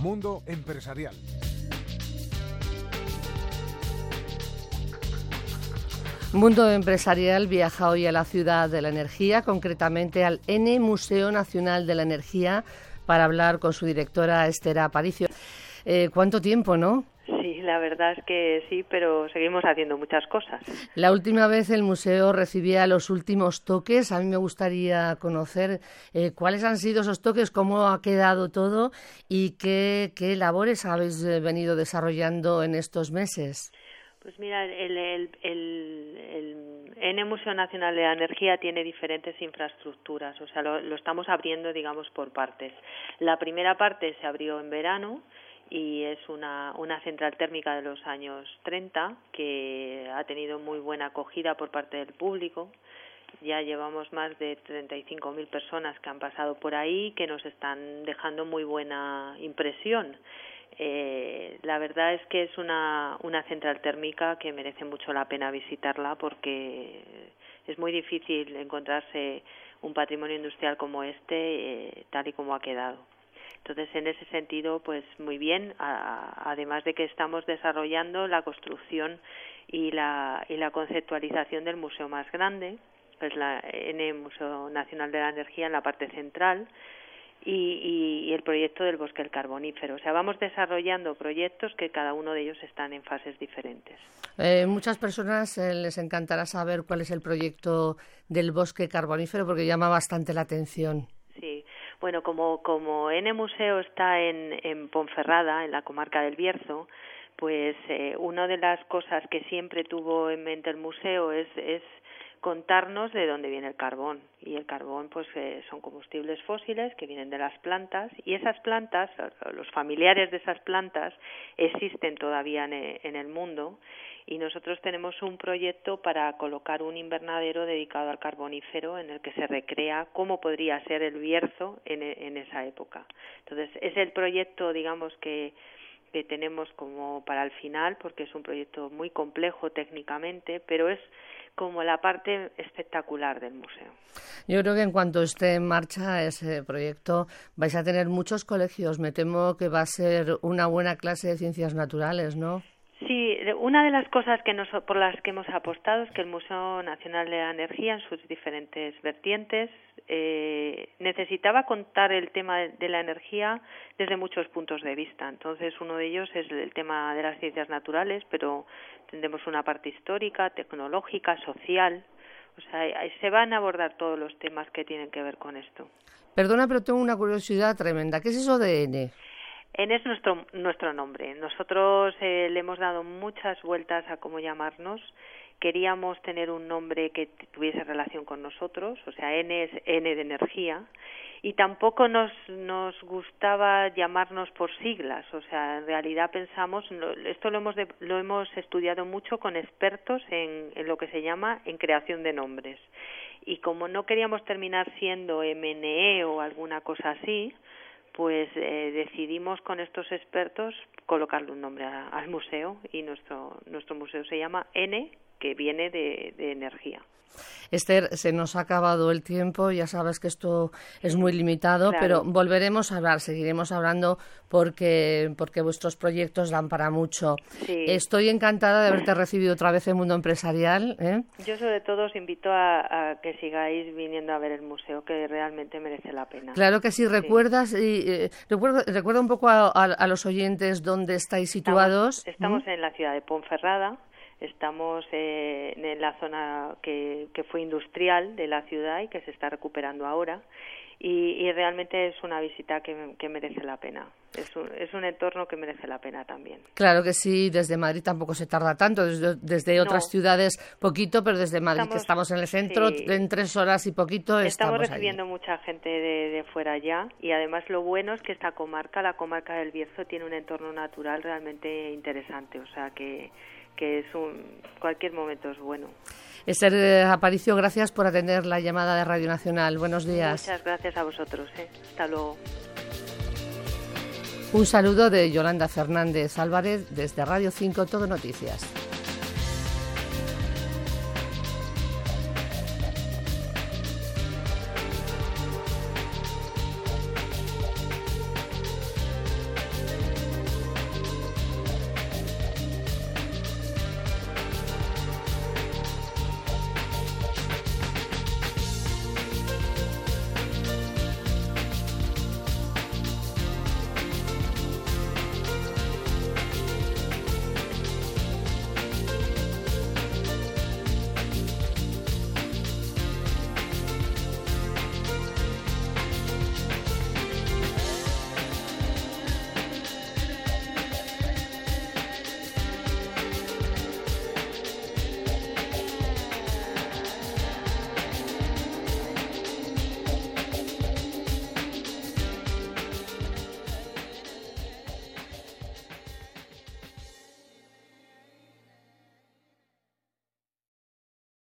Mundo Empresarial. Mundo Empresarial viaja hoy a la ciudad de la energía, concretamente al N Museo Nacional de la Energía, para hablar con su directora Esther Aparicio. Eh, ¿Cuánto tiempo, no? La verdad es que sí, pero seguimos haciendo muchas cosas. La última vez el museo recibía los últimos toques. A mí me gustaría conocer eh, cuáles han sido esos toques, cómo ha quedado todo y qué, qué labores habéis eh, venido desarrollando en estos meses. Pues mira, el, el, el, N Museo Nacional de la Energía tiene diferentes infraestructuras, o sea, lo, lo estamos abriendo, digamos, por partes. La primera parte se abrió en verano y es una, una central térmica de los años 30 que ha tenido muy buena acogida por parte del público. Ya llevamos más de 35.000 personas que han pasado por ahí que nos están dejando muy buena impresión. Eh, la verdad es que es una, una central térmica que merece mucho la pena visitarla porque es muy difícil encontrarse un patrimonio industrial como este eh, tal y como ha quedado. Entonces, en ese sentido, pues muy bien, además de que estamos desarrollando la construcción y la, y la conceptualización del museo más grande, pues la N Museo Nacional de la Energía en la parte central, y, y, el proyecto del bosque carbonífero. O sea, vamos desarrollando proyectos que cada uno de ellos están en fases diferentes. Eh, muchas personas eh, les encantará saber cuál es el proyecto del bosque carbonífero porque llama bastante la atención. Bueno, como, como N Museo está en, en Ponferrada, en la comarca del Bierzo, pues eh, una de las cosas que siempre tuvo en mente el museo es, es contarnos de dónde viene el carbón. Y el carbón pues eh, son combustibles fósiles que vienen de las plantas y esas plantas los familiares de esas plantas existen todavía en, e, en el mundo. Y nosotros tenemos un proyecto para colocar un invernadero dedicado al carbonífero en el que se recrea cómo podría ser el Bierzo en, e, en esa época. Entonces es el proyecto digamos que que tenemos como para el final porque es un proyecto muy complejo técnicamente pero es como la parte espectacular del museo. Yo creo que en cuanto esté en marcha ese proyecto vais a tener muchos colegios. Me temo que va a ser una buena clase de ciencias naturales, ¿no? Sí, una de las cosas que nos, por las que hemos apostado es que el Museo Nacional de la Energía, en sus diferentes vertientes, eh, necesitaba contar el tema de la energía desde muchos puntos de vista. Entonces, uno de ellos es el tema de las ciencias naturales, pero tendremos una parte histórica, tecnológica, social. O sea, se van a abordar todos los temas que tienen que ver con esto. Perdona, pero tengo una curiosidad tremenda. ¿Qué es eso de? N es nuestro, nuestro nombre. Nosotros eh, le hemos dado muchas vueltas a cómo llamarnos. Queríamos tener un nombre que tuviese relación con nosotros, o sea, N es N de energía, y tampoco nos, nos gustaba llamarnos por siglas, o sea, en realidad pensamos, esto lo hemos, lo hemos estudiado mucho con expertos en, en lo que se llama en creación de nombres. Y como no queríamos terminar siendo MNE o alguna cosa así, pues eh, decidimos con estos expertos colocarle un nombre al museo y nuestro, nuestro museo se llama N, que viene de, de energía. Esther, se nos ha acabado el tiempo, ya sabes que esto es muy limitado, claro. pero volveremos a hablar, seguiremos hablando porque, porque vuestros proyectos dan para mucho. Sí. Estoy encantada de haberte recibido otra vez en Mundo Empresarial. ¿eh? Yo sobre todo os invito a, a, que sigáis viniendo a ver el museo, que realmente merece la pena. Claro que sí, recuerdas, sí. y eh, recuerda, recuerda un poco a, a, los oyentes dónde estáis situados. Estamos, estamos ¿Mm? en la ciudad de Ponferrada, Estamos eh, en la zona que, que fue industrial de la ciudad y que se está recuperando ahora. Y, y, realmente es una visita que, que merece la pena. Es un, es un, entorno que merece la pena también. Claro que sí, desde Madrid tampoco se tarda tanto, desde, desde otras no. ciudades poquito, pero desde Madrid estamos, que estamos en el centro, sí. en tres horas y poquito estamos, estamos recibiendo allí. mucha gente de, de, fuera ya y además lo bueno es que esta comarca, la comarca del Bierzo, tiene un entorno natural realmente interesante, o sea que que es un cualquier momento es bueno. Esther eh, Aparicio, gracias por atender la llamada de Radio Nacional. Buenos días. Muchas gracias a vosotros. ¿eh? Hasta luego. Un saludo de Yolanda Fernández Álvarez desde Radio 5 Todo Noticias.